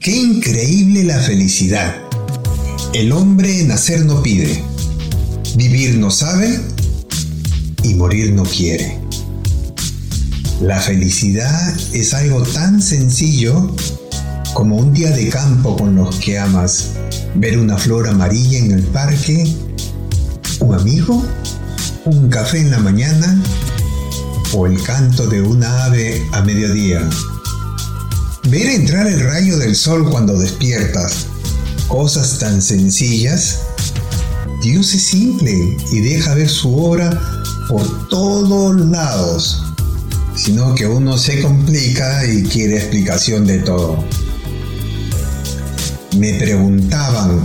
Qué increíble la felicidad. El hombre nacer no pide, vivir no sabe y morir no quiere. La felicidad es algo tan sencillo como un día de campo con los que amas, ver una flor amarilla en el parque, un amigo, un café en la mañana o el canto de una ave a mediodía. Ver entrar el rayo del sol cuando despiertas. Cosas tan sencillas. Dios es simple y deja ver su obra por todos lados. Sino que uno se complica y quiere explicación de todo. Me preguntaban,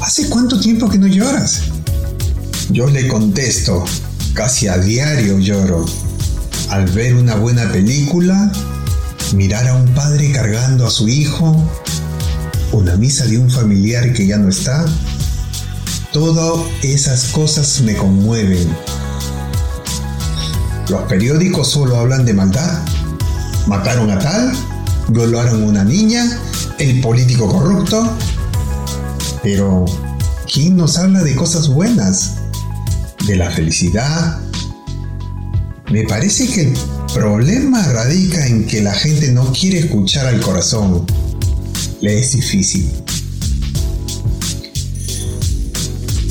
¿hace cuánto tiempo que no lloras? Yo le contesto, casi a diario lloro. Al ver una buena película, mirar a un padre cargando a su hijo, una misa de un familiar que ya no está, todas esas cosas me conmueven. Los periódicos solo hablan de maldad. Mataron a tal, violaron a una niña, el político corrupto. Pero, ¿quién nos habla de cosas buenas? De la felicidad. Me parece que problema radica en que la gente no quiere escuchar al corazón. Le es difícil.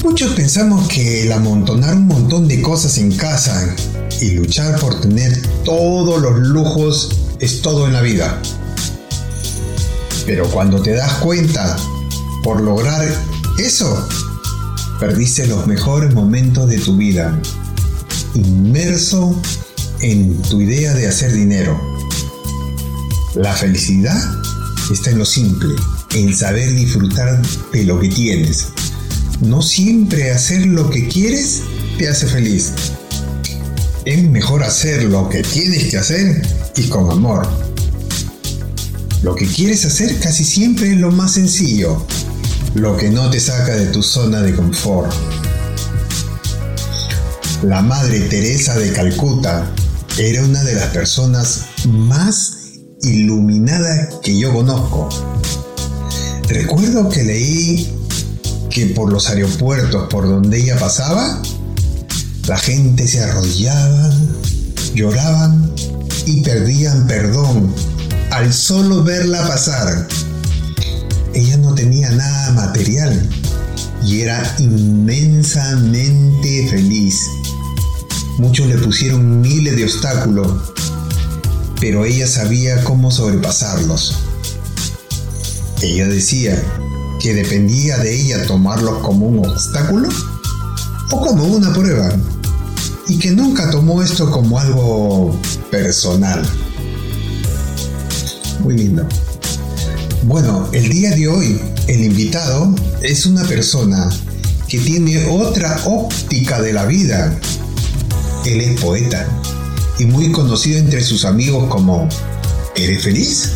Muchos pensamos que el amontonar un montón de cosas en casa y luchar por tener todos los lujos es todo en la vida. Pero cuando te das cuenta, por lograr eso, perdiste los mejores momentos de tu vida, inmerso en tu idea de hacer dinero. La felicidad está en lo simple, en saber disfrutar de lo que tienes. No siempre hacer lo que quieres te hace feliz. Es mejor hacer lo que tienes que hacer y con amor. Lo que quieres hacer casi siempre es lo más sencillo, lo que no te saca de tu zona de confort. La Madre Teresa de Calcuta era una de las personas más iluminadas que yo conozco. Recuerdo que leí que por los aeropuertos por donde ella pasaba, la gente se arrodillaba, lloraban y perdían perdón al solo verla pasar. Ella no tenía nada material y era inmensamente feliz. Muchos le pusieron miles de obstáculos, pero ella sabía cómo sobrepasarlos. Ella decía que dependía de ella tomarlos como un obstáculo o como una prueba, y que nunca tomó esto como algo personal. Muy lindo. Bueno, el día de hoy el invitado es una persona que tiene otra óptica de la vida él es poeta y muy conocido entre sus amigos como ¿Eres feliz?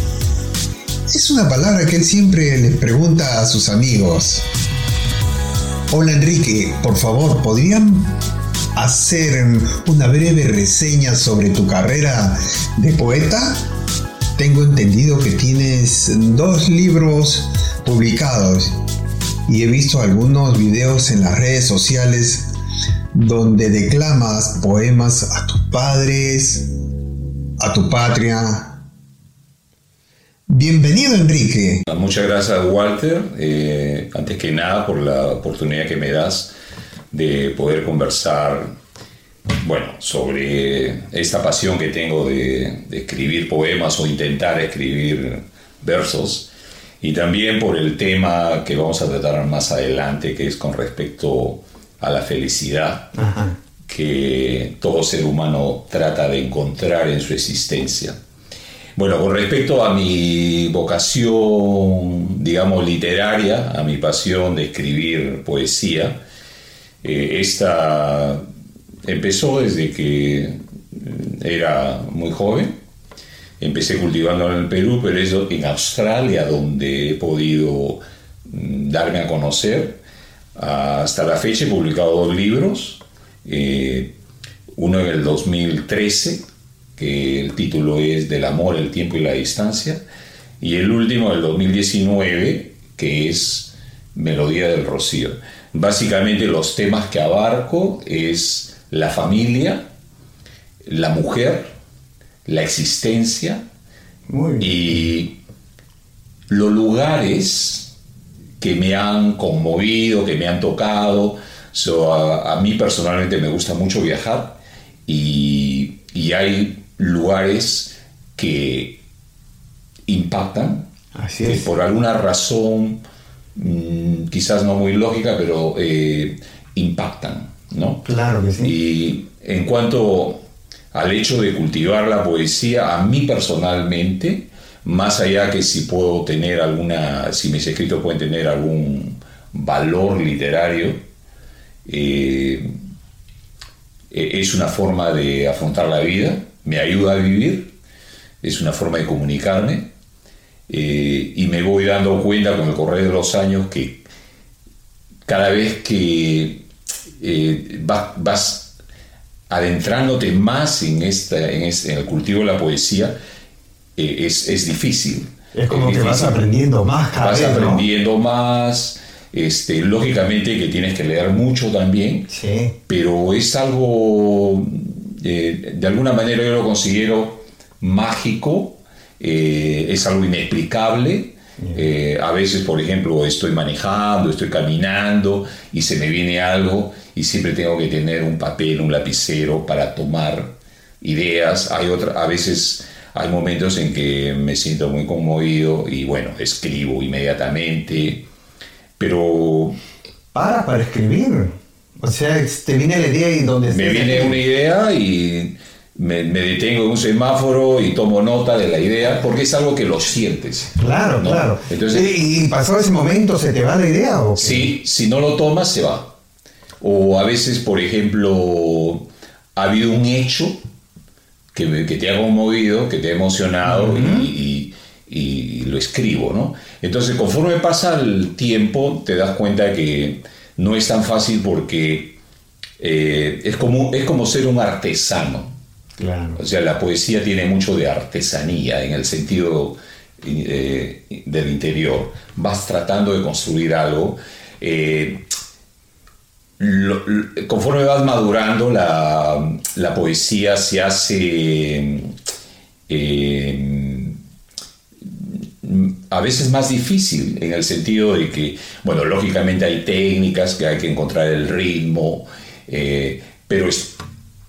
Es una palabra que él siempre les pregunta a sus amigos. Hola Enrique, por favor, ¿podrían hacer una breve reseña sobre tu carrera de poeta? Tengo entendido que tienes dos libros publicados y he visto algunos videos en las redes sociales donde declamas poemas a tus padres, a tu patria. Bienvenido Enrique. Muchas gracias Walter, eh, antes que nada por la oportunidad que me das de poder conversar bueno, sobre esta pasión que tengo de, escribir poemas o intentar escribir versos y también por el tema que vamos a tratar más adelante que es con respecto la felicidad, que todo ser humano trata de encontrar en su existencia. Bueno, con respecto a mi vocación, digamos, literaria, a mi pasión de escribir poesía, eh, esta empezó desde que era muy joven. Empecé cultivando en el Perú, pero eso en Australia, donde he podido mm, darme a conocer. Hasta la fecha he publicado dos libros, eh, uno en el 2013, que el título es Del amor, el tiempo y la distancia, y el último del 2019, que es Melodía del Rocío. Básicamente los temas que abarco es la familia, la mujer, la existencia y los lugares que me han conmovido, que me han tocado. a, mí personalmente me gusta mucho viajar y, hay lugares que impactan, que por alguna razón, mm, quizás no muy lógica, pero eh, impactan, ¿no? Claro que sí. Y en cuanto al hecho de cultivar la poesía, a mí personalmente, más allá que si puedo tener alguna, si mis escritos pueden tener algún valor literario, eh, e-, es una forma de afrontar la vida, me ayuda a vivir, es una forma de comunicarme eh, y me voy dando cuenta con el correr de los años que cada vez que eh, vas adentrándote más en, esta, en, el cultivo de la poesía, eh, es, es, difícil. Es como que vas aprendiendo más cada Vas aprendiendo más. Este, lógicamente que tienes que leer mucho también, sí. pero es algo, eh, de alguna manera yo lo considero mágico, eh, es algo inexplicable. a veces, por ejemplo, estoy manejando, estoy caminando y se me viene algo y siempre tengo que tener un papel, un lapicero para tomar ideas. Hay otra, a veces hay momentos en que me siento muy conmovido y bueno, escribo inmediatamente, pero... Para, para escribir. O sea, te viene la idea y donde... Me viene una idea y me, detengo en un semáforo y tomo nota de la idea porque es algo que lo sientes. Claro, claro. Entonces, ¿Y, pasó ese momento? ¿Se te va la idea? ¿o Sí, si no lo tomas, se va. O a veces, por ejemplo, ha habido un hecho que, te ha conmovido, que te ha emocionado y, lo escribo, ¿no? Entonces, conforme pasa el tiempo, te das cuenta que no es tan fácil porque eh, es, como, es como ser un artesano. O sea, la poesía tiene mucho de artesanía en el sentido eh, del interior. Vas tratando de construir algo. Eh, conforme vas madurando, la, poesía se hace eh, a veces más difícil en el sentido de que, bueno, lógicamente hay técnicas que hay que encontrar el ritmo, eh, pero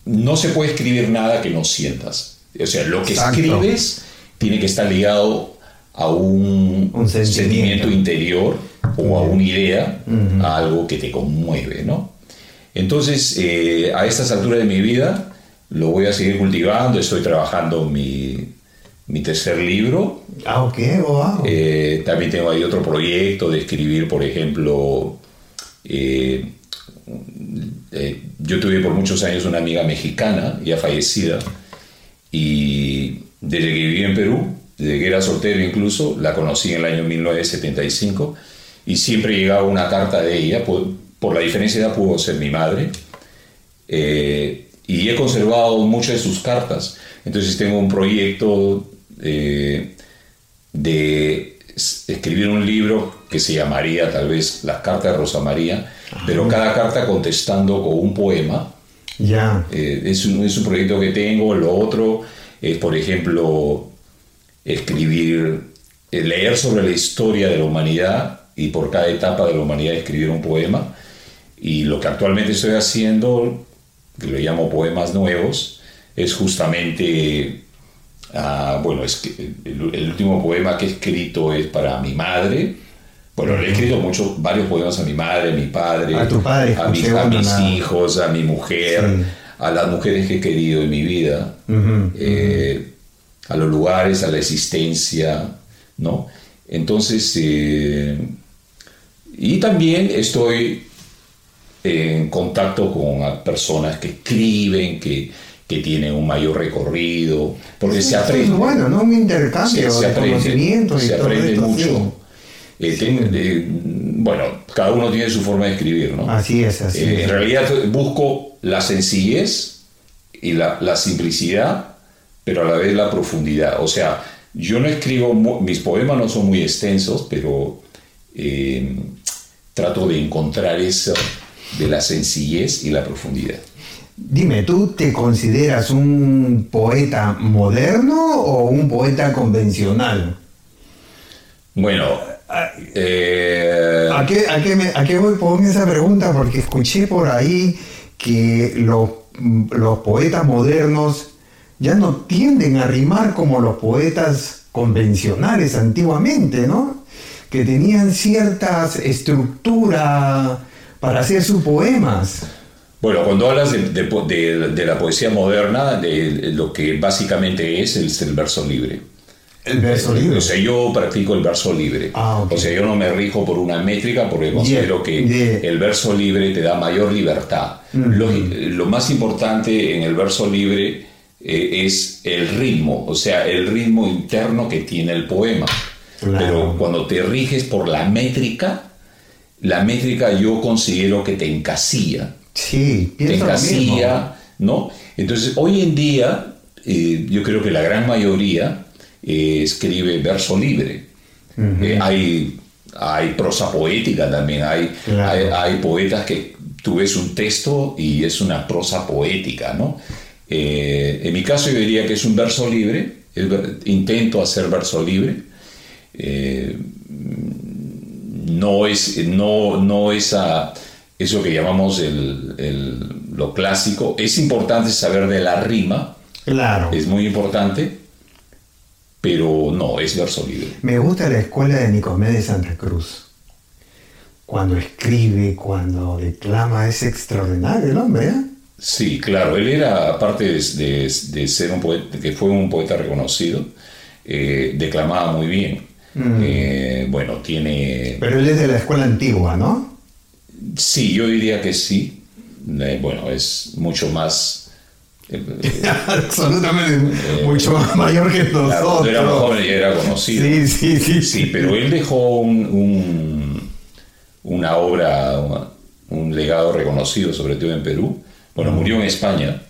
no se puede escribir nada que no sientas. O sea, lo que escribes tiene que estar ligado a un, sentimiento interior o a una idea, a algo que te conmueve, ¿no? Entonces, eh, a estas alturas de mi vida, lo voy a seguir cultivando, estoy trabajando mi, mi tercer libro. Ah, ok, wow. Eh, también tengo ahí otro proyecto de escribir, por ejemplo, eh, yo tuve por muchos años una amiga mexicana, ya fallecida, y desde que viví en Perú, desde que era soltero incluso, la conocí en el año 1975 y siempre llegaba una carta de ella, por, por la diferencia de edad pudo ser mi madre, eh, y he conservado muchas de sus cartas. Entonces tengo un proyecto eh, de escribir un libro que se llamaría tal vez Las cartas de Rosa María, pero cada carta contestando con un poema. Ya. Eh, es, un, es un proyecto que tengo. Lo otro es, por ejemplo, escribir, leer sobre la historia de la humanidad y por cada etapa de la humanidad escribir un poema. Y lo que actualmente estoy haciendo, que lo llamo poemas nuevos, es justamente, ah, bueno, es que el, último poema que he escrito es para mi madre, Bueno, le he escrito muchos, varios poemas a mi madre, a mi padre, a, tu padre, a, mis hijos, a mi mujer, a las mujeres que he querido en mi vida, eh, a los lugares, a la existencia, ¿no? Entonces, eh, y también estoy en contacto con personas que escriben, que, que tienen un mayor recorrido, porque se aprende. Es bueno, ¿no? Un intercambio se, de conocimientos y se aprende mucho. Eh, bueno, cada uno tiene su forma de escribir, ¿no? Así es, así eh, En realidad busco la sencillez y la, la, simplicidad, pero a la vez la profundidad. O sea, yo no escribo, mis poemas no son muy extensos, pero eh, trato de encontrar eso de la sencillez y la profundidad. Dime, ¿tú te consideras un poeta moderno o un poeta convencional? Bueno, eh... ¿a, qué, a, qué me, ¿a, qué, voy con esa pregunta? Porque escuché por ahí que los, los poetas modernos ya no tienden a rimar como los poetas convencionales antiguamente, ¿no? Que tenían ciertas estructuras para hacer sus poemas. Bueno, cuando hablas de, de, la poesía moderna, de lo que básicamente es el, verso libre. El verso libre. O sea, yo practico el verso libre. Ah, o sea, yo no me rijo por una métrica porque considero que el verso libre te da mayor libertad. lo, más importante en el verso libre eh, es el ritmo, o sea, el ritmo interno que tiene el poema. Pero cuando te riges por la métrica, la métrica yo considero que te encasilla. Sí, te encasilla, ¿no? Entonces, hoy en día, eh, yo creo que la gran mayoría eh, escribe verso libre. Eh, hay, hay prosa poética también, hay, hay, poetas que tú ves un texto y es una prosa poética, ¿no? en mi caso yo diría que es un verso libre, intento hacer verso libre no es, no, no eso que llamamos lo clásico. Es importante saber de la rima. Claro. Es muy importante, pero no, es verso libre. Me gusta la escuela de Nicomedes Santa Cruz. Cuando escribe, cuando declama, es extraordinario el hombre, ¿eh? Sí, claro, él era, aparte de, ser un poeta, que fue un poeta reconocido, eh, declamaba muy bien. Mm. Eh, bueno, tiene... Pero él es de la escuela antigua, ¿no? Sí, yo diría que sí. Eh, bueno, es mucho más... Eh, Absolutamente, mucho más mayor que nosotros. Era joven y era conocido. Sí, sí, sí. Sí, pero él dejó un, una obra, un legado reconocido, sobre todo en Perú. Bueno, murió en España,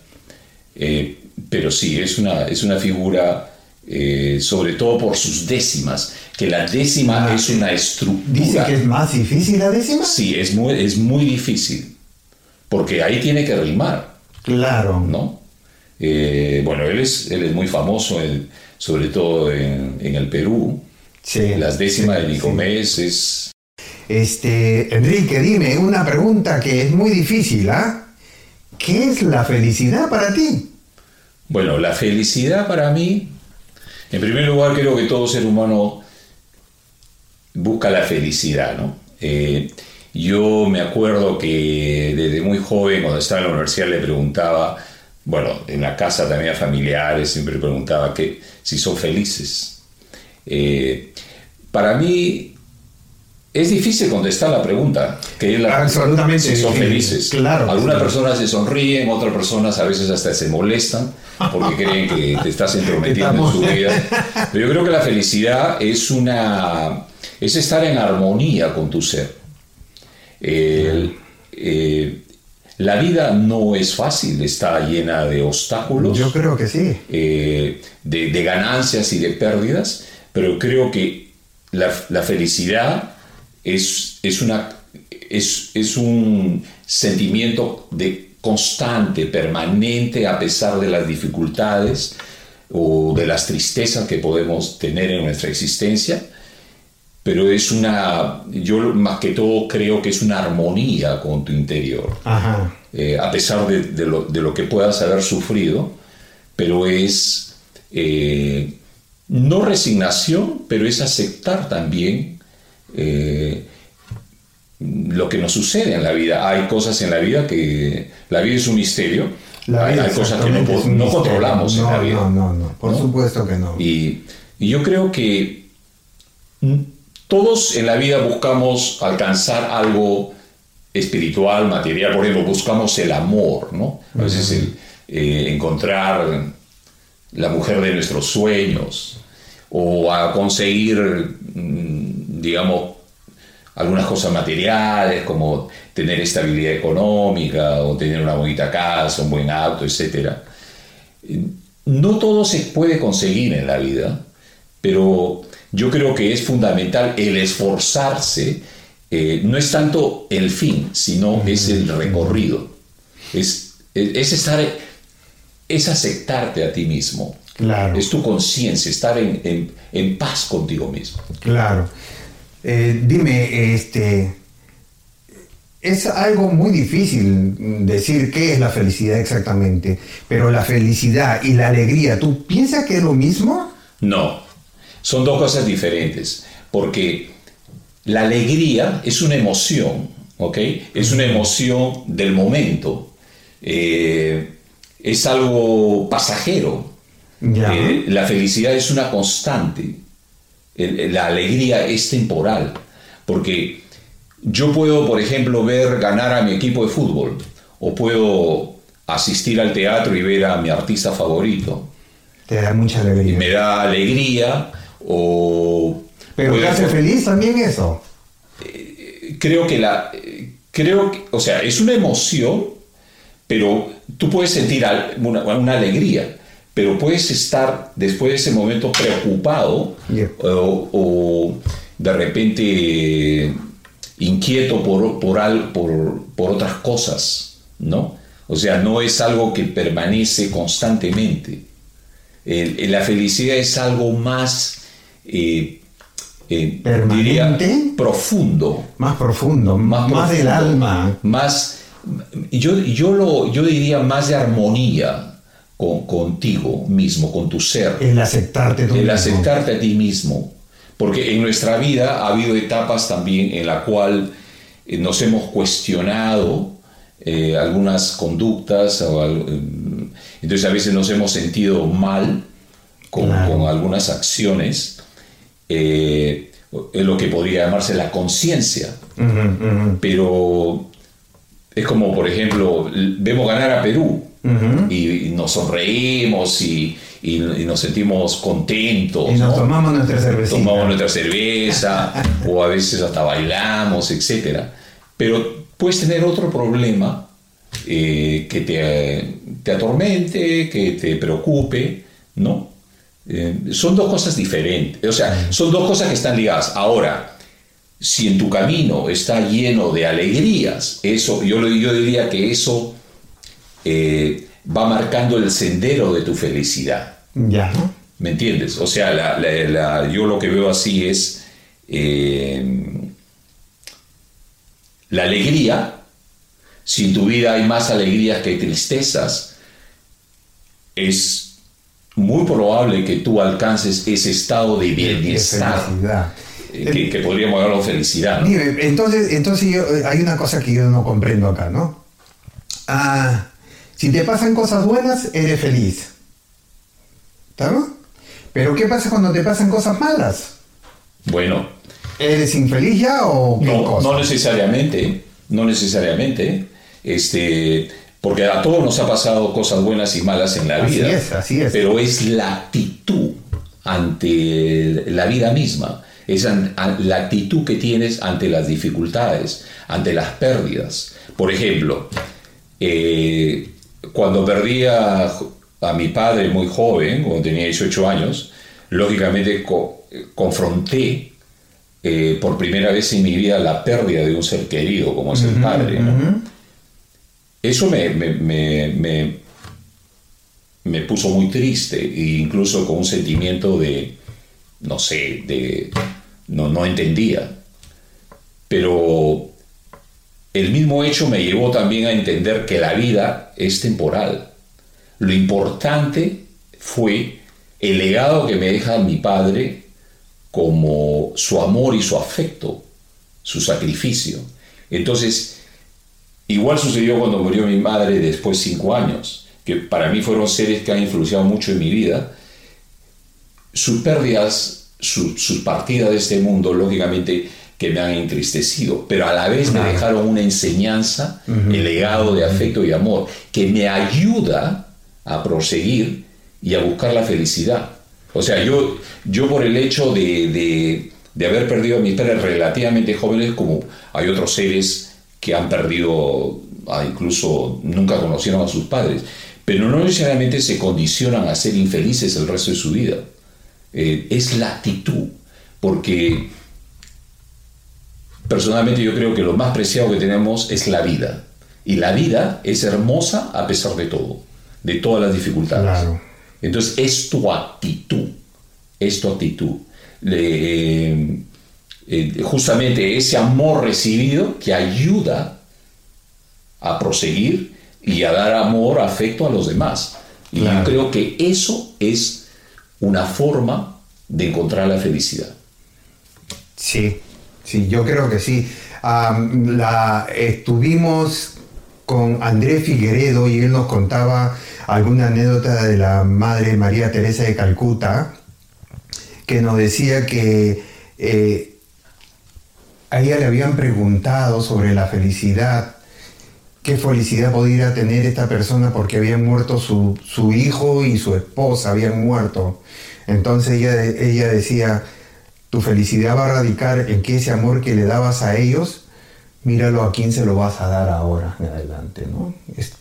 pero sí, es una, es una figura eh, sobre todo por sus décimas, que la décima ah, es una estructura. ¿Dice que es más difícil la décima? Sí, es muy, es muy difícil, porque ahí tiene que rimar. Claro. ¿No? Eh, bueno, él es, él es muy famoso, sobre todo en, el Perú. Sí, Las décimas de Nicomés es... Este, Enrique, dime una pregunta que es muy difícil, ¿ah? ¿Qué es la felicidad para ti? Bueno, la felicidad para mí en primer lugar, creo que todo ser humano busca la felicidad, ¿no? Eh, yo me acuerdo que desde muy joven, cuando estaba en la universidad, le preguntaba, bueno, en la casa también a familiares, siempre preguntaba que, si son felices. Eh, para mí es difícil contestar la pregunta, que es la Absolutamente si son felices. Claro, Algunas personas se sonríen, otras personas a veces hasta se molestan porque creen que te estás entrometiendo en su vida. Pero yo creo que la felicidad es una es estar en armonía con tu ser. Eh, la vida no es fácil, está llena de obstáculos. Yo creo que sí. Eh, de, ganancias y de pérdidas, pero creo que la, la felicidad es, es, una, es, es un sentimiento de constante, permanente, a pesar de las dificultades o de las tristezas que podemos tener en nuestra existencia, pero es una, yo más que todo creo que es una armonía con tu interior, eh, a pesar de, lo, de, lo, que puedas haber sufrido, pero es eh, no resignación, pero es aceptar también eh, lo que nos sucede en la vida. Hay cosas en la vida que la vida es un misterio. hay, cosas que no, controlamos en la vida. No, no, no, por supuesto que no. Y, y yo creo que todos en la vida buscamos alcanzar algo espiritual, material, por ejemplo, buscamos el amor, ¿no? A veces el, eh, encontrar la mujer de nuestros sueños o a conseguir, mm, digamos, algunas cosas materiales como tener estabilidad económica o tener una bonita casa, un buen auto, etc. No todo se puede conseguir en la vida, pero yo creo que es fundamental el esforzarse. Eh, no es tanto el fin, sino es el recorrido. Es, es estar, es aceptarte a ti mismo. Claro. Es tu conciencia, estar en, en, paz contigo mismo. Claro. Eh, dime, este, es algo muy difícil decir qué es la felicidad exactamente, pero la felicidad y la alegría, ¿tú piensas que es lo mismo? No, son dos cosas diferentes, porque la alegría es una emoción, ¿ok? Es una emoción del momento, eh, es algo pasajero. Eh, la felicidad es una constante, la alegría es temporal, porque yo puedo, por ejemplo, ver ganar a mi equipo de fútbol, o puedo asistir al teatro y ver a mi artista favorito. Te da mucha alegría. Y me da alegría, o... Pero te hace feliz también eso. Eh, creo que la... Creo que, o sea, es una emoción, pero tú puedes sentir una, alegría, pero puedes estar después de ese momento preocupado o, de repente inquieto por, por, por, por, otras cosas, ¿no? O sea, no es algo que permanece constantemente. la felicidad es algo más eh, eh, diría, profundo. Más profundo, más, del alma. Más, yo, yo, lo, yo diría más de armonía con, contigo mismo, con tu ser. El aceptarte El aceptarte a ti mismo. Porque en nuestra vida ha habido etapas también en la cual eh, nos hemos cuestionado algunas conductas, o, entonces a veces nos hemos sentido mal con, con algunas acciones eh, lo que podría llamarse la conciencia. Pero es como, por ejemplo, vemos ganar a Perú y, nos sonreímos y, nos sentimos contentos. Y nos tomamos nuestra cerveza. Tomamos nuestra cerveza o a veces hasta bailamos, etc. Pero puedes tener otro problema eh, que te, te atormente, que te preocupe, ¿no? Eh, son dos cosas diferentes, o sea, son dos cosas que están ligadas. Ahora, si en tu camino está lleno de alegrías, eso, yo, yo diría que eso eh, va marcando el sendero de tu felicidad. Ya. ¿Me entiendes? O sea, yo lo que veo así es eh, la alegría. Si en tu vida hay más alegrías que tristezas, es muy probable que tú alcances ese estado de bienestar. Eh, que, podríamos llamarlo felicidad. entonces, entonces eh, hay una cosa que yo no comprendo acá, ¿no? Ah, si te pasan cosas buenas, eres feliz. ¿Estamos? Pero ¿qué pasa cuando te pasan cosas malas? Bueno. ¿Eres infeliz ya o no, no necesariamente, no necesariamente. Este, porque a todos nos ha pasado cosas buenas y malas en la vida. Es, así es. Pero es la actitud ante la vida misma. Es la actitud que tienes ante las dificultades, ante las pérdidas. Por ejemplo, eh, cuando perdí a, mi padre muy joven, cuando tenía 18 años, lógicamente confronté eh, por primera vez en mi vida la pérdida de un ser querido como es el padre. ¿no? Eso me, me, puso muy triste e incluso con un sentimiento de, no sé, de, no, no entendía. Pero el mismo hecho me llevó también a entender que la vida es temporal. Lo importante fue el legado que me deja mi padre como su amor y su afecto su sacrificio. Entonces, igual sucedió cuando murió mi madre después de cinco años, que para mí fueron seres que han influenciado mucho en mi vida. Sus pérdidas, sus partidas de este mundo, lógicamente, que me han entristecido, pero a la vez me dejaron una enseñanza, el legado de afecto y amor, que me ayuda a proseguir y a buscar la felicidad. O sea, yo, yo por el hecho de, de, haber perdido a mis padres relativamente jóvenes, como hay otros seres que han perdido, incluso nunca conocieron a sus padres, pero no necesariamente se condicionan a ser infelices el resto de su vida. Eh, es la actitud, porque Personalmente yo creo que lo más preciado que tenemos es la vida. Y la vida es hermosa a pesar de todo, de todas las dificultades. Entonces es tu actitud, es tu actitud. Eh, eh, justamente ese amor recibido que ayuda a proseguir y a dar amor, afecto a los demás. Y yo creo que eso es una forma de encontrar la felicidad. Sí, Sí, yo creo que sí. la, estuvimos con Andrés Figueredo y él nos contaba alguna anécdota de la Madre María Teresa de Calcuta, que nos decía que eh, a ella le habían preguntado sobre la felicidad, qué felicidad podía tener esta persona porque habían muerto su, su hijo y su esposa, habían muerto. Entonces ella, ella decía, tu felicidad va a radicar en que ese amor que le dabas a ellos, míralo a quién se lo vas a dar ahora en adelante, ¿no?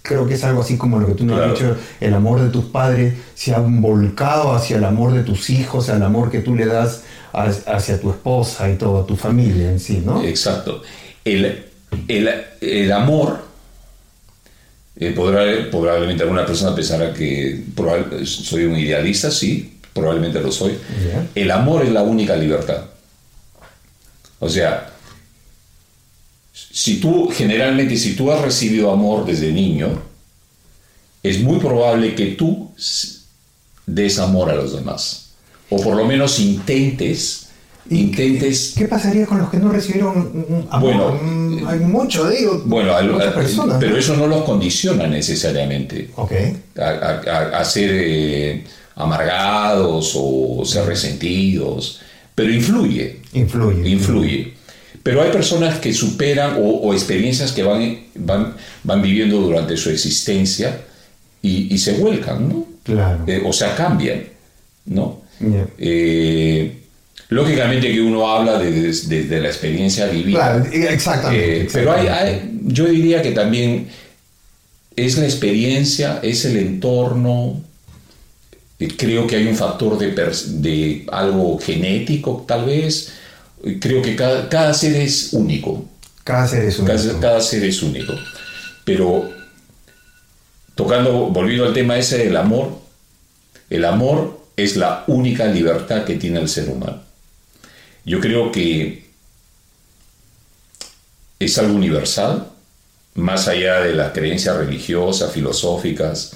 creo que es algo así como lo que tú nos has dicho, el amor de tus padres se ha volcado hacia el amor de tus hijos, el amor que tú le das hacia tu esposa y toda tu familia en sí, ¿no? Exacto. El, el, amor, eh, podrá, probablemente alguna persona pensará que soy un idealista, sí, probablemente lo soy, el amor es la única libertad. O sea, si tú, generalmente, si tú has recibido amor desde niño, es muy probable que tú des amor a los demás. O por lo menos intentes intentes... ¿Qué pasaría con los que no recibieron amor? Bueno, mm, hay mucho de ellos. Bueno, pero eso no los condiciona necesariamente okay. a, a, ser eh, amargados o ser resentidos, pero influye. Influye. Influye. Pero hay personas que superan o, experiencias que van, van, van viviendo durante su existencia y, se vuelcan, ¿no? Claro. Eh, o sea, cambian, ¿no? Eh, lógicamente que uno habla desde de, la experiencia vivida. Claro, exactamente. Eh, pero hay, yo diría que también es la experiencia, es el entorno, Creo que hay un factor de, de algo genético, tal vez. Creo que cada, cada, ser es único. Cada ser es único. Cada, ser es único. Pero tocando, volviendo al tema ese del amor, el amor es la única libertad que tiene el ser humano. Yo creo que es algo universal, más allá de las creencias religiosas, filosóficas,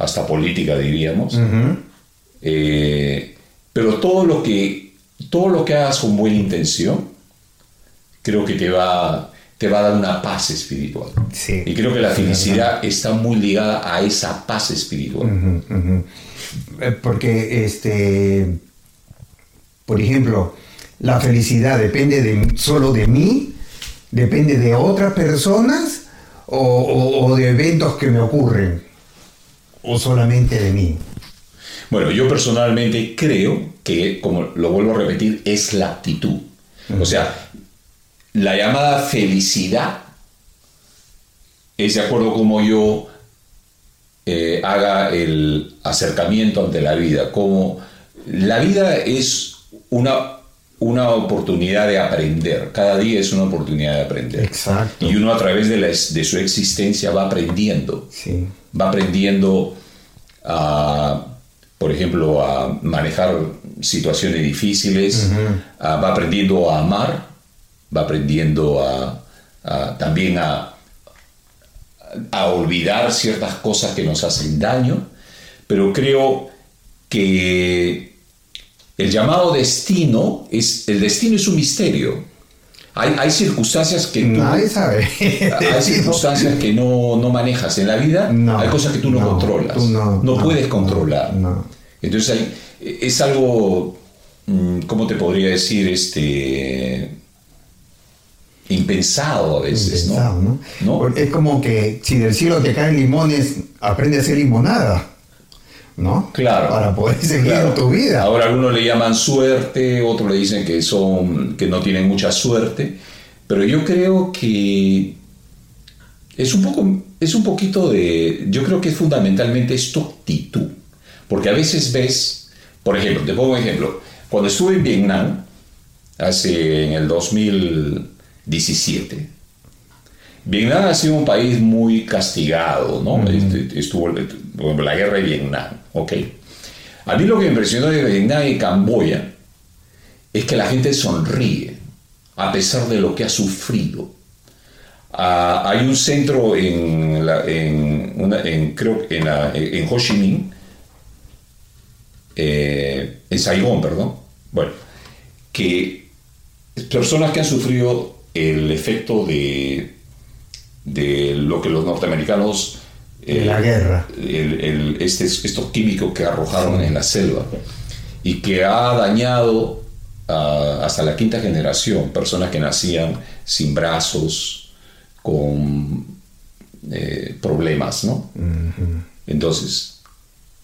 hasta política diríamos. Eh, pero todo lo, que, todo lo que hagas con buena intención, creo que te va, te va a dar una paz espiritual. Y creo que la felicidad está muy ligada a esa paz espiritual. Eh, porque, este, por ejemplo, la felicidad depende de, solo de mí, depende de otras personas o de eventos que me ocurren o solamente de mí? Bueno, yo personalmente creo que, como lo vuelvo a repetir, es la actitud. O sea, la llamada felicidad es de acuerdo como yo eh, haga el acercamiento ante la vida, como la vida es una, una oportunidad de aprender, cada día es una oportunidad de aprender. Exacto. Y uno a través de, de su existencia va aprendiendo. Sí va aprendiendo a, por ejemplo, a manejar situaciones difíciles, va aprendiendo a amar, va aprendiendo a, también a, a olvidar ciertas cosas que nos hacen daño, pero creo que el llamado destino es el destino es un misterio. Hay, hay circunstancias que tú... Nadie sabe. Hay circunstancias que no, no manejas en la vida, No, hay cosas que tú no, no, controlas, tú no, puedes controlar. Entonces hay- es algo, mm, ¿cómo te podría decir? Este, impensado a veces, Impensado, ¿no? ¿No? Es como que si del cielo te caen limones, aprende a hacer limonada. ¿No? Claro. Para poder seguir Claro. en tu vida. Ahora algunos le llaman suerte, otros le dicen que son que no tienen mucha suerte, pero yo creo que es un poco es un poquito de yo creo que fundamentalmente es tu actitud, porque a veces ves, por ejemplo, te pongo un ejemplo, cuando estuve en Vietnam hace en el 2017 Vietnam ha sido un país muy castigado, ¿no? Este, Estuvo ejemplo, la guerra de Vietnam, ¿ok? A mí lo que me impresionó de Vietnam y Camboya es que la gente sonríe a pesar de lo que ha sufrido. Ah, hay un centro en, la- en, una- creo, en, en Ho Chi Minh, eh, en Saigón, perdón, bueno, que personas que han sufrido el efecto de, de lo que los norteamericanos... De la guerra. el- el- este- estos químicos que arrojaron en la selva y que ha dañado hasta la quinta generación, personas que nacían sin brazos, con eh, problemas, ¿no? Entonces,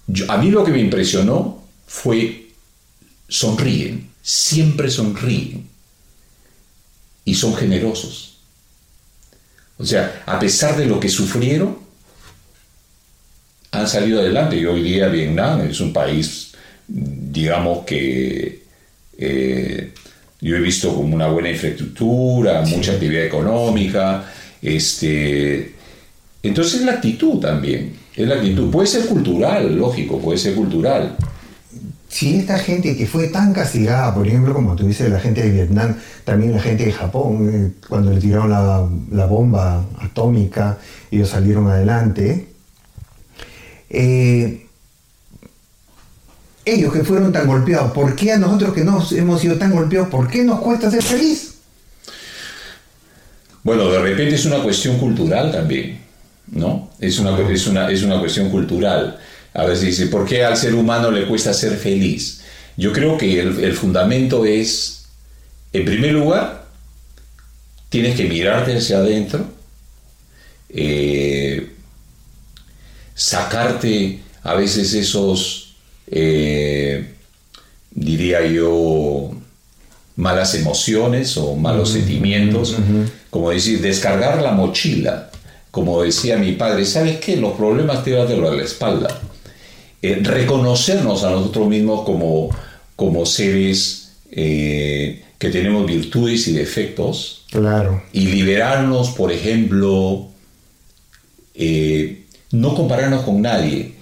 yo- a mí lo que me impresionó fue sonríen, siempre sonríen y son generosos. O sea, a pesar de lo que sufrieron, han salido adelante. Y hoy día Vietnam es un país, digamos que eh, yo he visto como una buena infraestructura, mucha actividad económica, este, entonces es la actitud también, es la actitud, puede ser cultural, lógico, puede ser cultural, Si esta gente que fue tan castigada, por ejemplo, como tú dices, la gente de Vietnam, también la gente de Japón, eh, cuando le tiraron la, la bomba atómica, ellos salieron adelante. Eh, ellos que fueron tan golpeados, ¿por qué a nosotros que no hemos sido tan golpeados, por qué nos cuesta ser feliz? Bueno, de repente es una cuestión cultural también, ¿no? Es una, es una, es una cuestión cultural. A veces dice, ¿por qué al ser humano le cuesta ser feliz? Yo creo que el, el fundamento es, en primer lugar, tienes que mirarte hacia adentro, eh, sacarte a veces esos, eh, diría yo, malas emociones o malos sentimientos, como decir, descargar la mochila, como decía mi padre, ¿sabes qué? Los problemas te van a la espalda. Eh, reconocernos a nosotros mismos como, como seres eh, que tenemos virtudes y defectos Claro. y liberarnos, por ejemplo, eh, no compararnos con nadie,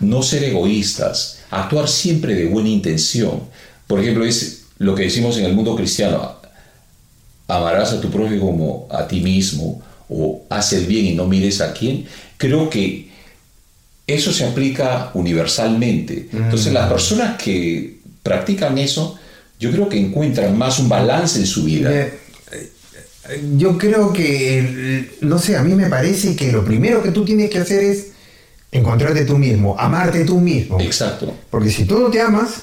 no ser egoístas, actuar siempre de buena intención. Por ejemplo, es lo que decimos en el mundo cristiano, amarás a tu prójimo como a ti mismo o haz el bien y no mires a quién. Creo que eso se aplica universalmente. Entonces las personas que practican eso, yo creo que encuentran más un balance en su vida. Yo creo que, no sé, a mí me parece que lo primero que tú tienes que hacer es encontrarte tú mismo, amarte tú mismo. Exacto. Porque si tú no te amas,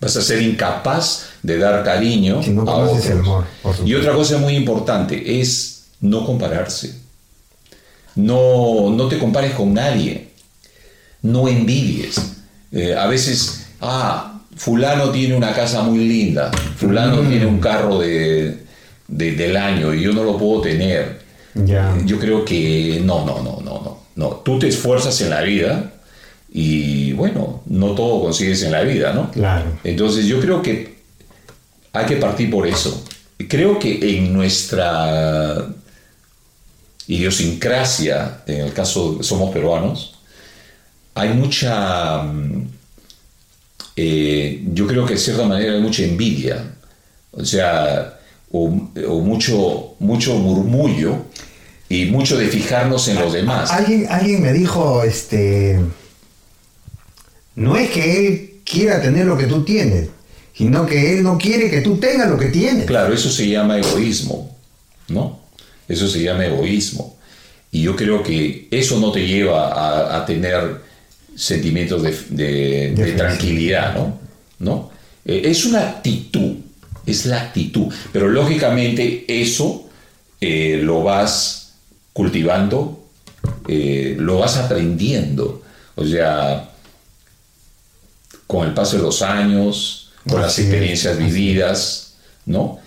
Vas a ser incapaz de dar cariño Si no a otros. el amor, y otra cosa muy importante es no compararse. No, no te compares con nadie. No envidies. Eh, a veces, ah, fulano tiene una casa muy linda, fulano Mm. tiene un carro de, de- del año y yo no lo puedo tener. Yo creo que no, no, no, no, no. no. Tú te esfuerzas en la vida y bueno, no todo consigues en la vida, ¿no? Claro. Entonces yo creo que hay que partir por eso. Creo que en nuestra idiosincrasia, en el caso somos peruanos, hay mucha, mm, eh, yo creo que de cierta manera hay mucha envidia, o sea, o, o mucho, mucho murmullo y mucho de fijarnos en los demás. Alguien, alguien me dijo, este, no es que él quiera tener lo que tú tienes, sino que él no quiere que tú tengas lo que tienes. Claro, eso se llama egoísmo, ¿no? Eso se llama egoísmo. Y yo creo que eso no te lleva a, tener sentimientos de, tranquilidad, ¿no? ¿No? Eh, es una actitud, es la actitud. Pero lógicamente eso eh, lo vas cultivando, eh, lo vas aprendiendo. O sea, con el paso de los años, con las experiencias vividas, ¿no?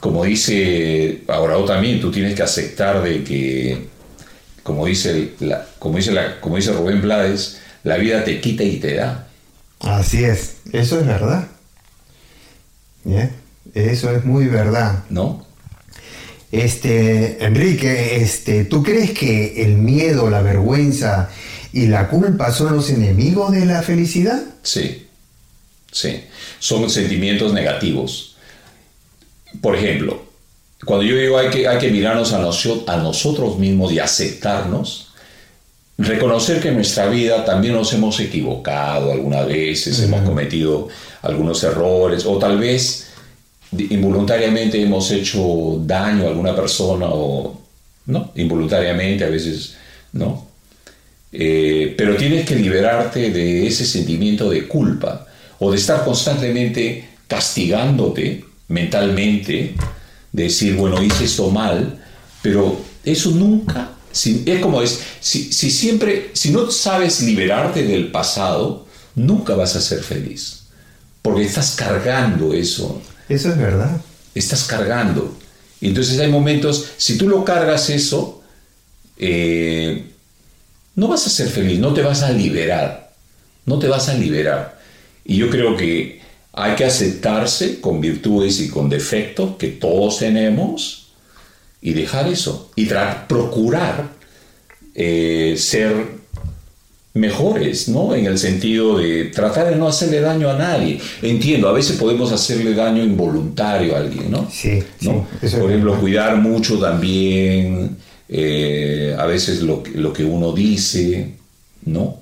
Como dice ahora también, tú tienes que aceptar de que, como dice, la, como dice, la, como dice Rubén Blades, la vida te quita y te da. Así es, eso es verdad. Eso es muy verdad. ¿No? Este, Enrique, este, ¿tú crees que el miedo, la vergüenza y la culpa son los enemigos de la felicidad? Sí, sí. Son sentimientos negativos. Por ejemplo, cuando yo digo hay que, hay que mirarnos a, a nosotros mismos y aceptarnos, reconocer que en nuestra vida también nos hemos equivocado algunas veces, hemos cometido algunos errores o tal vez involuntariamente hemos hecho daño a alguna persona o no, involuntariamente a veces, ¿no? Eh, pero tienes que liberarte de ese sentimiento de culpa o de estar constantemente castigándote mentalmente, de decir, bueno, hice esto mal, pero eso nunca, es como es, si, si siempre, si no sabes liberarte del pasado, nunca vas a ser feliz, porque estás cargando eso eso es verdad. Estás cargando. Entonces hay momentos, si tú lo cargas eso, eh, no vas a ser feliz, no te vas a liberar, no te vas a liberar. Y yo creo que hay que aceptarse con virtudes y con defectos que todos tenemos y dejar eso y procurar eh, ser mejores, ¿no? En el sentido de tratar de no hacerle daño a nadie. Entiendo, a veces podemos hacerle daño involuntario a alguien, ¿no? Sí, ¿no? Por ejemplo, cuidar mucho también, eh, a veces lo, lo, que uno dice, ¿no?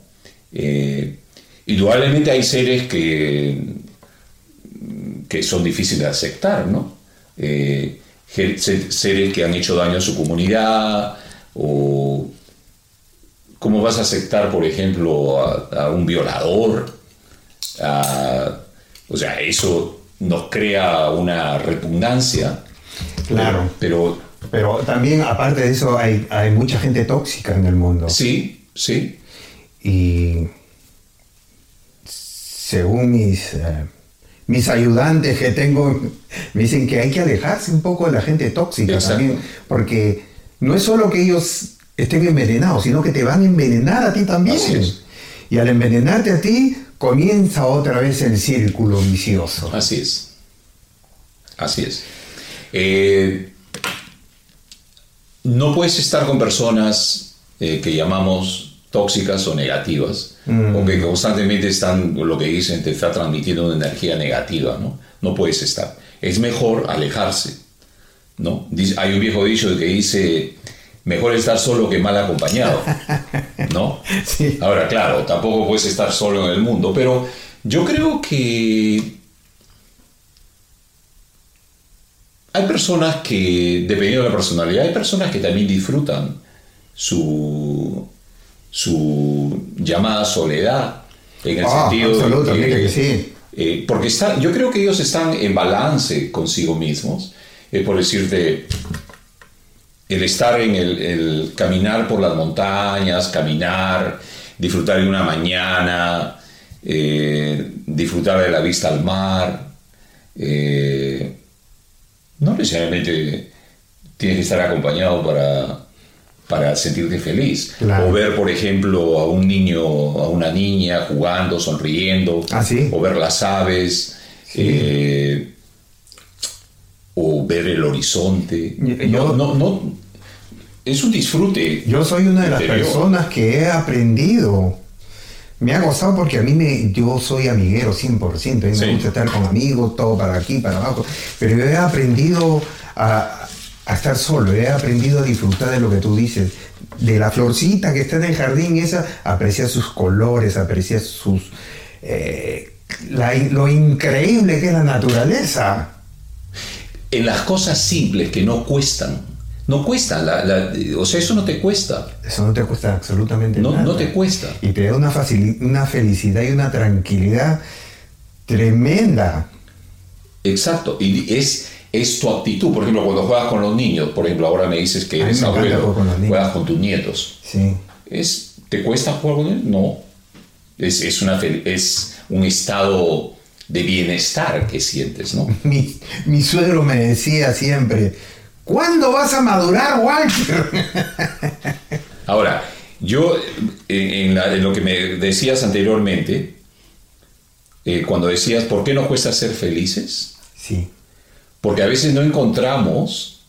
Eh, indudablemente hay seres que, que son difíciles de aceptar, ¿no? Eh, seres que han hecho daño a su comunidad o ¿Cómo vas a aceptar, por ejemplo, a, un violador? o sea, eso nos crea una repugnancia. Claro. Pero, pero también, aparte de eso, hay, mucha gente tóxica en el mundo. Sí, sí. Y según mis, eh, mis ayudantes que tengo, me dicen que hay que alejarse un poco de la gente tóxica también, porque no es solo que ellos estén envenenados, sino que te van a envenenar a ti también. Y al envenenarte a ti, comienza otra vez el círculo vicioso. Así es. Así es. Eh, no puedes estar con personas eh, que llamamos tóxicas o negativas, mm. o que constantemente están, lo que dicen, te está transmitiendo una energía negativa, ¿no? No puedes estar. Es mejor alejarse, ¿no? Hay un viejo dicho que dice, mejor estar solo que mal acompañado, ¿no? Ahora, claro, tampoco puedes estar solo en el mundo, pero yo creo que hay personas que, dependiendo de la personalidad, hay personas que también disfrutan su, su llamada soledad, en el ah, sentido de que, sí. Eh, porque está, yo creo que ellos están en balance consigo mismos, es por decirte, el estar en el, caminar por las montañas, caminar, disfrutar de una mañana, eh, disfrutar de la vista al mar, eh, no necesariamente tienes que estar acompañado para, para sentirte feliz. O ver, por ejemplo, a un niño, a una niña jugando, sonriendo, ¿Ah, o ver las aves. Eh, o ver el horizonte. no, no, no, es un disfrute. Yo soy una de las personas que he aprendido. Me ha gozado porque a mí me, yo soy amiguero 100%, a mí me gusta estar con amigos, todo para aquí, para abajo, pero yo he aprendido a, estar solo, he aprendido a disfrutar de lo que tú dices, de la florcita que está en el jardín, esa, aprecia sus colores, aprecia sus... Eh, la- lo increíble que es la naturaleza. En las cosas simples que no cuestan. No cuestan. la- la- o sea, eso no te cuesta. Eso no te cuesta absolutamente No, nada. no te cuesta. Y te da una, una felicidad y una tranquilidad tremenda. Exacto. Y es, es tu actitud. Por ejemplo, cuando juegas con los niños, por ejemplo, ahora me dices que eres abuelo, con juegas con tus nietos. Sí. ¿Es, ¿Te cuesta jugar con ellos? No. Es, es, una, es un estado de bienestar que sientes, ¿no? Mi, mi suegro me decía siempre, ¿cuándo vas a madurar, Walter? Ahora, yo, en, en la- en lo que me decías anteriormente, eh, cuando decías, ¿por qué no cuesta ser felices? Sí. Porque a veces no encontramos,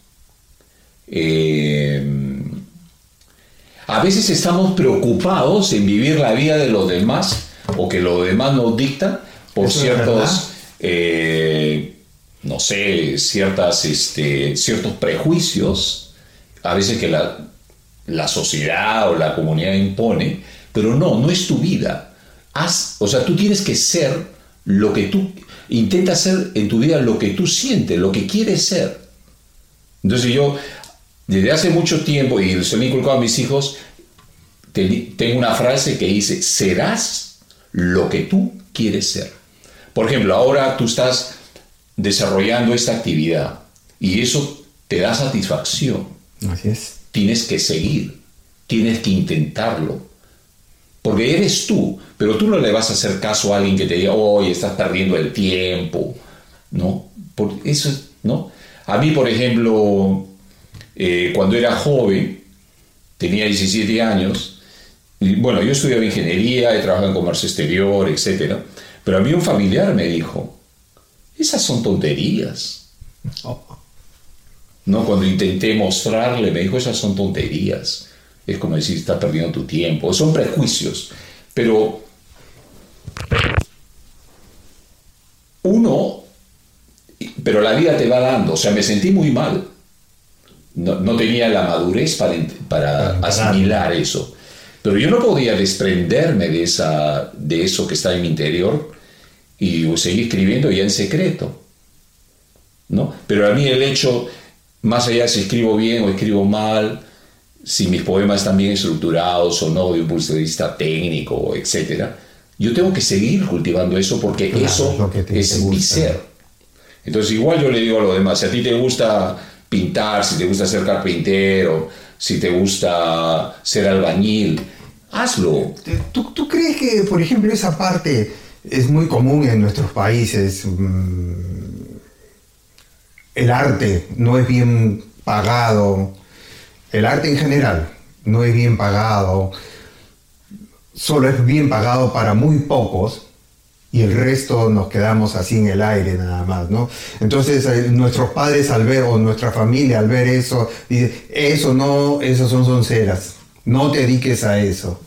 eh, a veces estamos preocupados en vivir la vida de los demás o que los demás nos dictan por Eso ciertos, eh, no sé, ciertas, este, ciertos prejuicios, a veces que la, la sociedad o la comunidad impone, pero no, no es tu vida. Haz, o sea, tú tienes que ser lo que tú, intenta ser en tu vida lo que tú sientes, lo que quieres ser. Entonces yo, desde hace mucho tiempo, y se lo he inculcado a mis hijos, te- tengo una frase que dice, serás lo que tú quieres ser. Por ejemplo, ahora tú estás desarrollando esta actividad y eso te da satisfacción. Así es. Tienes que seguir, tienes que intentarlo. Porque eres tú, pero tú no le vas a hacer caso a alguien que te diga, oye, estás perdiendo el tiempo. ¿No? Por eso, es- ¿no? A mí, por ejemplo, eh, cuando era joven, tenía 17 años, y bueno, yo estudiaba ingeniería, he trabajado en comercio exterior, etc. Pero a mí un familiar me dijo, esas son tonterías. ¿no? Cuando intenté mostrarle, me dijo, esas son tonterías. Es como decir, estás perdiendo tu tiempo. Son prejuicios. Pero uno, pero la vida te va dando. O sea, me sentí muy mal. No, no tenía la madurez para Para asimilar eso. Pero yo no podía desprenderme de, esa, de eso que está en mi interior y seguir escribiendo ya en secreto. ¿no? Pero a mí el hecho, más allá de si escribo bien o escribo mal, si mis poemas están bien estructurados o no, de un punto de vista técnico, etc., yo tengo que seguir cultivando eso porque Claro, eso es lo que te- es te mi ser. Entonces igual yo le digo a los demás, si a ti te gusta pintar, si te gusta ser carpintero, si te gusta ser albañil, hazlo. ¿Tú, crees que, por ejemplo, esa parte es muy común en nuestros países? Mm, El arte no es bien pagado. El arte en general no es bien pagado. Solo es bien pagado para muy pocos y el resto nos quedamos así en el aire nada más, ¿no? Entonces eh, nuestros padres al ver o nuestra familia al ver eso, dice, eso no, eso son sonceras, no te dediques a eso.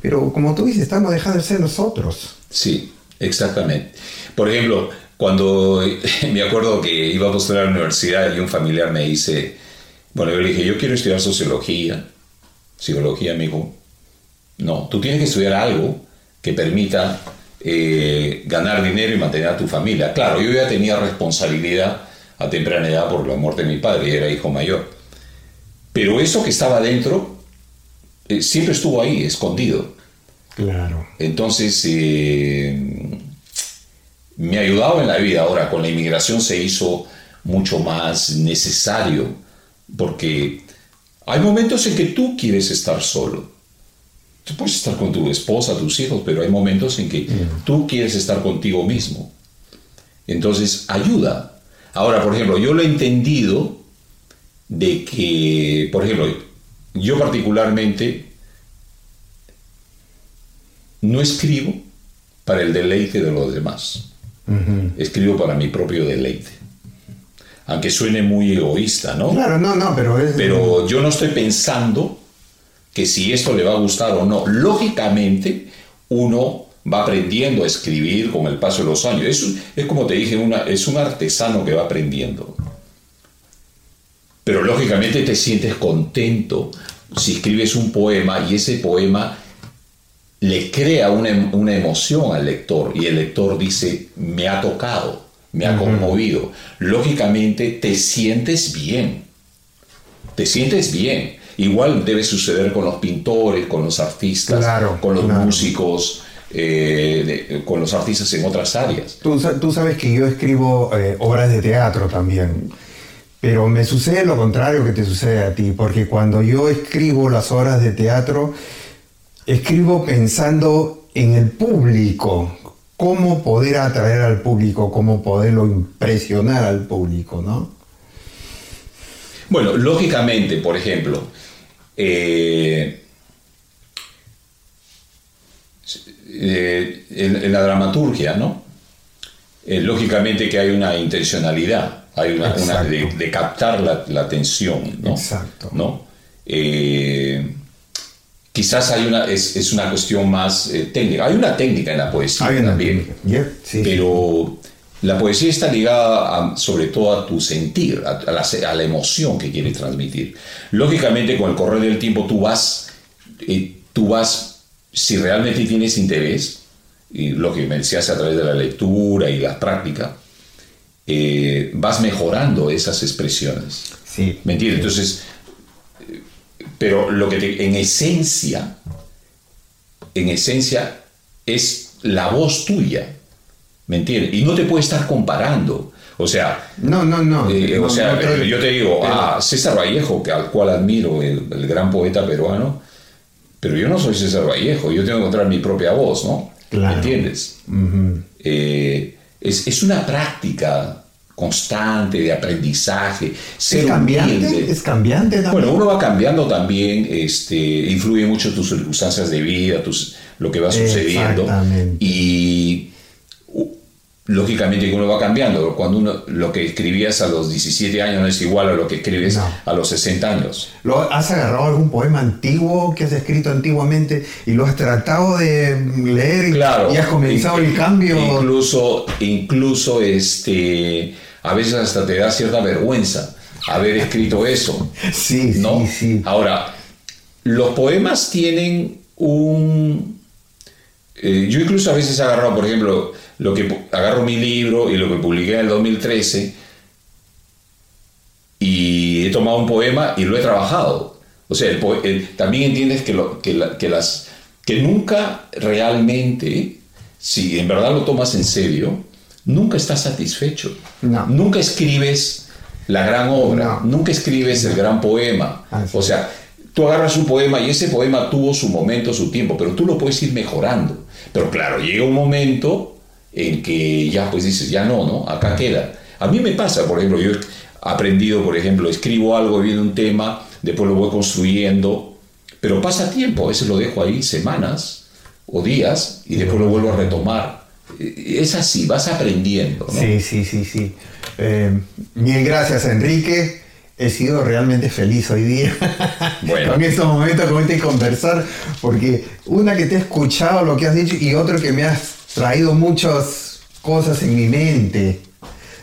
Pero como tú dices, estamos dejando de ser nosotros. Sí, exactamente. Por ejemplo, cuando me acuerdo que iba a postular a la universidad y un familiar me dice, bueno, yo le dije, yo quiero estudiar sociología, psicología, me no, tú tienes que estudiar algo que permita eh, ganar dinero y mantener a tu familia. Claro, yo ya tenía responsabilidad a temprana edad por la muerte de mi padre, era hijo mayor. Pero eso que estaba dentro eh, siempre estuvo ahí, escondido. Claro. Entonces, eh, me ha ayudado en la vida. Ahora, con la inmigración se hizo mucho más necesario, porque hay momentos en que tú quieres estar solo. Tú puedes estar con tu esposa, tus hijos, pero hay momentos en que tú quieres estar contigo mismo. Entonces, ayuda. Ahora, por ejemplo, yo lo he entendido de que, por ejemplo, yo particularmente no escribo para el deleite de los demás. Escribo para mi propio deleite. Aunque suene muy egoísta, ¿no? Claro, no, no, pero es... Pero yo no estoy pensando que si esto le va a gustar o no. Lógicamente, uno va aprendiendo a escribir con el paso de los años. Es, es como te dije, una, es un artesano que va aprendiendo. Pero lógicamente te sientes contento si escribes un poema y ese poema le crea una, una emoción al lector y el lector dice, me ha tocado, me ha conmovido. Lógicamente te sientes bien, te sientes bien. Igual debe suceder con los pintores, con los artistas, Claro, con los claro. músicos, eh, de- con los artistas en otras áreas. Tú sabes que yo escribo eh, obras de teatro también, pero me sucede lo contrario que te sucede a ti, porque cuando yo escribo las obras de teatro, escribo pensando en el público, cómo poder atraer al público, cómo poderlo impresionar al público, ¿no? Bueno, lógicamente, por ejemplo, eh, eh, en, en la dramaturgia, ¿no? Eh, lógicamente que hay una intencionalidad, hay una, una- de, captar la, la atención, ¿no? Exacto. ¿No? Eh, quizás hay una, es, es una cuestión más técnica. Hay una técnica en la poesía Hay una también. técnica. Yeah, sí. Pero la poesía está ligada a- sobre todo a tu sentir, a, a la, se- a la emoción que quieres transmitir. Lógicamente, con el correr del tiempo, tú vas, eh, tú vas, si realmente tienes interés, y lo que me decías a través de la lectura y la práctica, eh, vas mejorando esas expresiones. Sí. ¿Me entiendes? Entonces, eh, pero lo que te- en esencia, en esencia es la voz tuya, ¿me entiendes? Y no te puedes estar comparando. O sea, No, no, no. eh, no, o sea, no te- yo te digo, ah, César Vallejo, que, al cual admiro, el, el gran poeta peruano, pero yo no soy César Vallejo, yo tengo que encontrar mi propia voz, ¿no? Claro. ¿Me entiendes? Ujú. Eh, es, es una práctica constante de aprendizaje, ser ¿Es cambiante? humilde. ¿Es cambiante también? Bueno, uno va cambiando también, este, influye mucho tus circunstancias de vida, tus, lo que va sucediendo. Exactamente. Y lógicamente que uno va cambiando. Cuando uno lo que escribías a los 17 años no es igual a lo que escribes No. a los 60 años. ¿Lo has agarrado algún poema antiguo que has escrito antiguamente y lo has tratado de leer y, Claro. y has comenzado el cambio? Incluso, incluso este, a veces hasta te da cierta vergüenza haber escrito eso. Sí, ¿no? sí, sí. Ahora, los poemas tienen un... eh, yo incluso a veces he agarrado, por ejemplo, lo que agarro mi libro y lo que publiqué en el 2013 y he tomado un poema y lo he trabajado. O sea, el poe- el- también entiendes que, lo- que la- que las, que nunca realmente, si en verdad lo tomas en serio, nunca estás satisfecho. No. Nunca escribes la gran obra, No. nunca escribes el gran poema. Así O sea, tú agarras un poema y ese poema tuvo su momento, su tiempo, pero tú lo puedes ir mejorando. Pero claro, llega un momento en que ya pues dices, ya no, ¿no? Acá queda. A mí me pasa, por ejemplo, yo he aprendido, por ejemplo, escribo algo, viene un tema, después lo voy construyendo, pero pasa tiempo, a veces lo dejo ahí semanas o días y después lo vuelvo a retomar. Eh, Es así, vas aprendiendo. Sí, sí, sí, sí. Eh, mil gracias, Enrique. He sido realmente feliz hoy día Bueno. con estos momentos con este conversar, porque una que te he escuchado lo que has dicho y otro que me has traído muchas cosas en mi mente,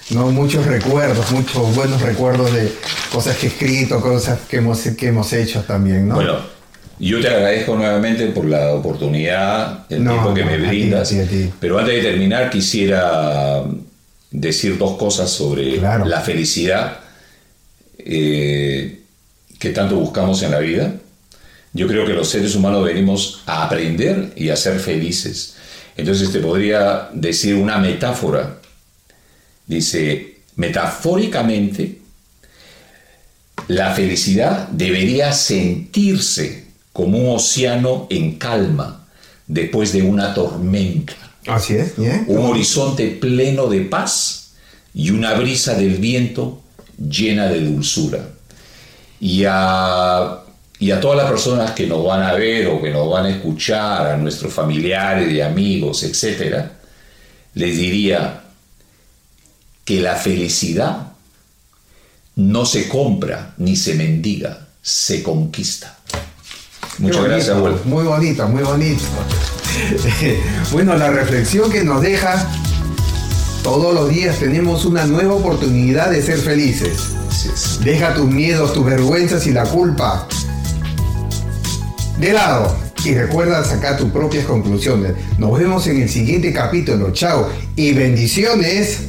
no muchos recuerdos, muchos buenos recuerdos de cosas que he escrito, cosas que hemos, que hemos hecho también, ¿no? Bueno, yo te agradezco nuevamente por la oportunidad, el No, tiempo que no, me a ti, brindas. a ti, a ti. Pero antes de terminar, quisiera decir dos cosas sobre Claro. la felicidad eh, que tanto buscamos en la vida. Yo creo que los seres humanos venimos a aprender y a ser felices. Entonces te podría decir una metáfora. Dice, metafóricamente, la felicidad debería sentirse como un océano en calma después de una tormenta. Así es. Un horizonte pleno de paz y una brisa del viento llena de dulzura. Y a, y a todas las personas que nos van a ver o que nos van a escuchar, a nuestros familiares y amigos, etc., les diría que la felicidad no se compra ni se mendiga, se conquista. Muchas bonito, gracias, abuelo. Muy bonito, muy bonito. bueno, la reflexión que nos deja, todos los días tenemos una nueva oportunidad de ser felices. Deja tus miedos, tus vergüenzas y la culpa de lado y recuerda sacar tus propias conclusiones. Nos vemos en el siguiente capítulo. Chao y bendiciones.